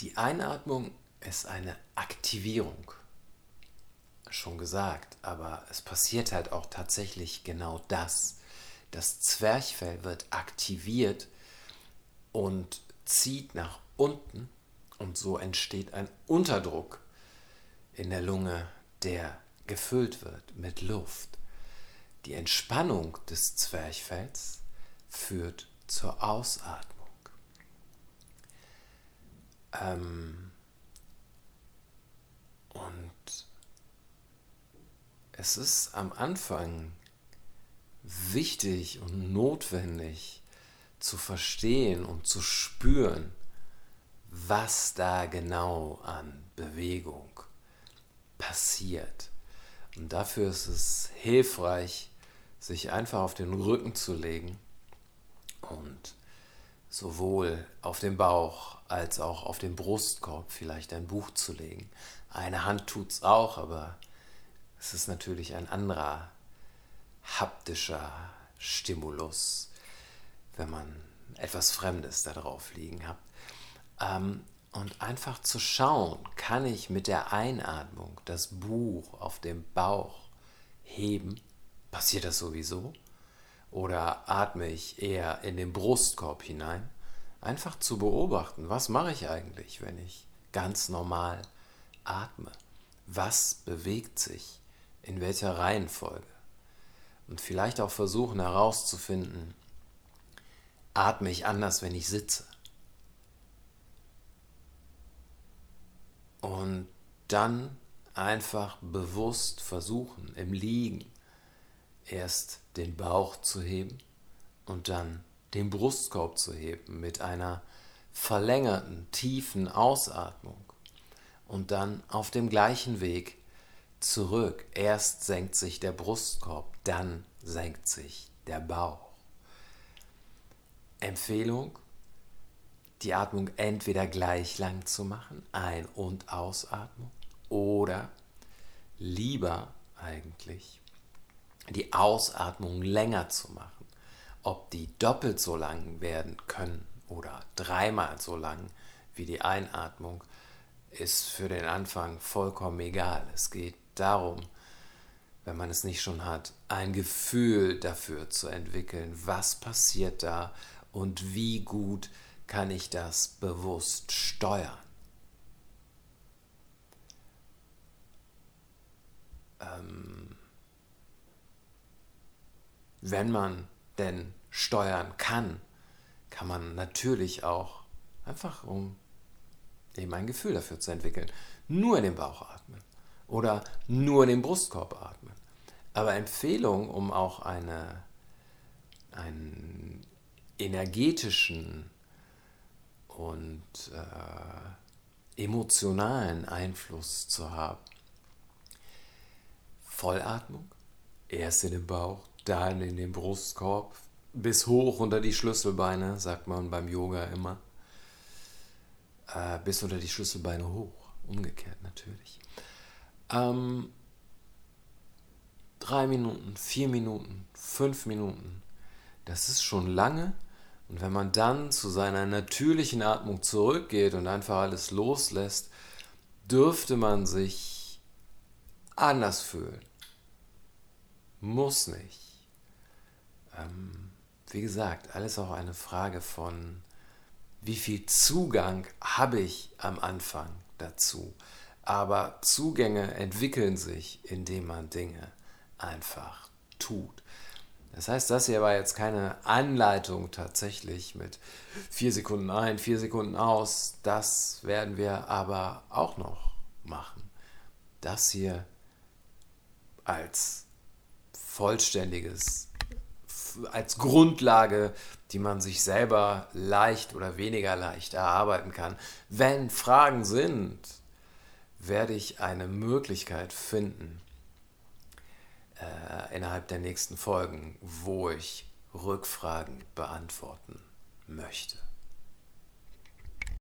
Die Einatmung ist eine Aktivierung. Schon gesagt, aber es passiert halt auch tatsächlich genau das. Das Zwerchfell wird aktiviert und zieht nach unten und so entsteht ein Unterdruck in der Lunge, der gefüllt wird mit Luft. Die Entspannung des Zwerchfells führt zur Ausatmung. Ähm und es ist am Anfang wichtig und notwendig zu verstehen und zu spüren, was da genau an Bewegung passiert. Und dafür ist es hilfreich, sich einfach auf den Rücken zu legen und sowohl auf den Bauch als auch auf den Brustkorb vielleicht ein Buch zu legen. Eine Hand tut es auch, aber es ist natürlich ein anderer haptischer Stimulus, wenn man etwas Fremdes da drauf liegen hat. Ähm, und einfach zu schauen, kann ich mit der Einatmung das Buch auf dem Bauch heben? Passiert das sowieso? Oder atme ich eher in den Brustkorb hinein? Einfach zu beobachten, was mache ich eigentlich, wenn ich ganz normal atme? Was bewegt sich? In welcher Reihenfolge? Und vielleicht auch versuchen herauszufinden, atme ich anders, wenn ich sitze? Und dann einfach bewusst versuchen, im Liegen erst den Bauch zu heben und dann den Brustkorb zu heben mit einer verlängerten, tiefen Ausatmung und dann auf dem gleichen Weg zurück. Erst senkt sich der Brustkorb, dann senkt sich der Bauch. Empfehlung, die Atmung entweder gleich lang zu machen, Ein- und Ausatmung, oder lieber eigentlich die Ausatmung länger zu machen. Ob die doppelt so lang werden können oder dreimal so lang wie die Einatmung, ist für den Anfang vollkommen egal. Es geht darum, wenn man es nicht schon hat, ein Gefühl dafür zu entwickeln, was passiert da und wie gut kann ich das bewusst steuern. Ähm, wenn man denn steuern kann, kann man natürlich auch einfach, um eben ein Gefühl dafür zu entwickeln, nur in den Bauch atmen oder nur in den Brustkorb atmen. Aber Empfehlung, um auch eine, einen energetischen und äh, emotionalen Einfluss zu haben. Vollatmung, erst in den Bauch, dann in den Brustkorb, bis hoch unter die Schlüsselbeine, sagt man beim Yoga immer. Äh, bis unter die Schlüsselbeine hoch, umgekehrt natürlich. Ähm, drei Minuten, vier Minuten, fünf Minuten, das ist schon lange und wenn man dann zu seiner natürlichen Atmung zurückgeht und einfach alles loslässt, dürfte man sich anders fühlen. Muss nicht. Ähm, wie gesagt, alles auch eine Frage von, wie viel Zugang habe ich am Anfang dazu. Aber Zugänge entwickeln sich, indem man Dinge einfach tut. Das heißt, das hier war jetzt keine Anleitung tatsächlich mit vier Sekunden ein, vier Sekunden aus. Das werden wir aber auch noch machen. Das hier als vollständiges, als Grundlage, die man sich selber leicht oder weniger leicht erarbeiten kann. Wenn Fragen sind, werde ich eine Möglichkeit finden, äh, innerhalb der nächsten Folgen, wo ich Rückfragen beantworten möchte.